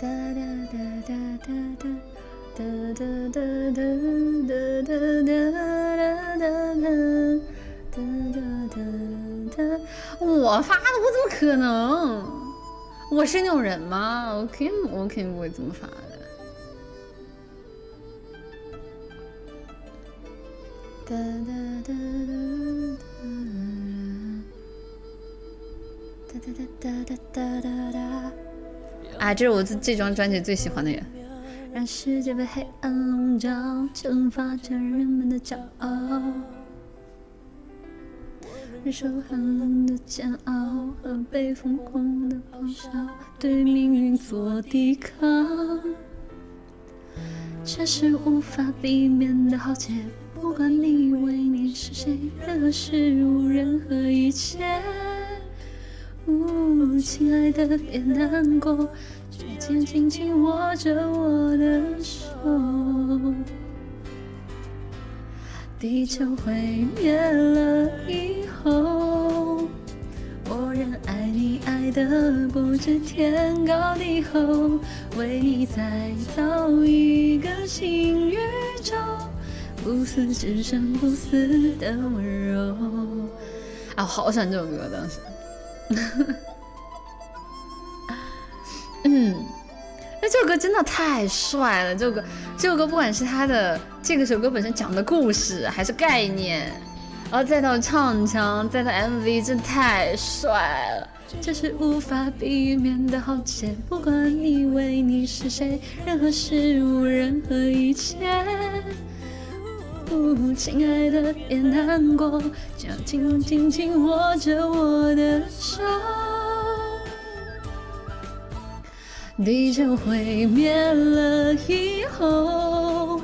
哒哒哒哒哒哒哒哒哒哒哒哒哒哒哒哒哒哒哒。我发的，我怎么可能？我是那种人吗？我肯定，我肯定不会这么发的。哒哒哒哒哒哒哒哒哒哒。啊，这是我这这张专辑最喜欢的人。让世界被黑暗笼罩，惩罚着人们的骄傲。忍受寒冷的煎熬和被疯狂的咆哮，对命运做抵抗。这是无法避免的浩劫，不管你以为你是谁，任何事物，任何一切。亲爱的，别难过，指尖紧紧握着我的手。地球毁灭了以后，我仍爱你，爱的不知天高地厚，为你再造一个新宇宙，不死之身，不死的温柔。啊，我好喜欢这首歌，当时。嗯，那这首歌真的太帅了！这首歌，这首歌不管是它的这个首歌本身讲的故事，还是概念，然后再到唱腔，再到 MV，真的太帅了！这是无法避免的浩劫，不管你为你是谁，任何事物，任何一切。呜，亲爱的，别难过，就紧紧紧握着我的手。地球毁灭了以后，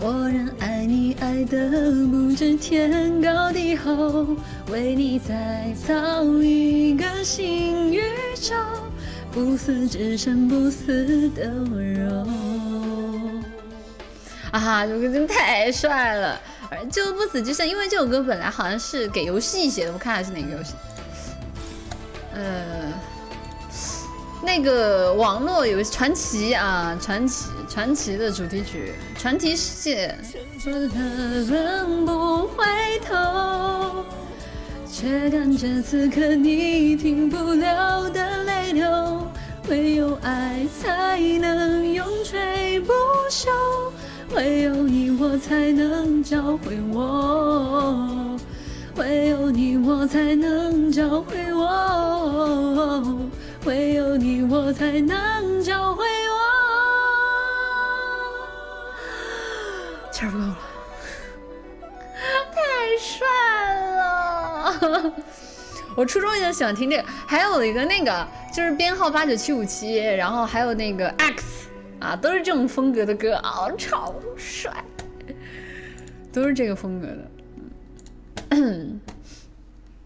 我仍爱你，爱得不知天高地厚，为你再造一个新宇宙，不死之身，不死的温柔。啊，这首歌真的太帅了！就不死之身，因为这首歌本来好像是给游戏写的，我看还是哪个游戏？呃。那个网络游戏传奇啊，传奇传奇的主题曲，传奇世界。不回头，却感觉此刻你停不了的泪流。唯有爱才能永垂不朽，唯有你我才能找回我，唯有你我才能教会我。唯有你我才能找回我。气儿不够了，太帅了！我初中就喜欢听这个，还有一个那个就是编号八九七五七，然后还有那个 X 啊，都是这种风格的歌啊，超帅，都是这个风格的。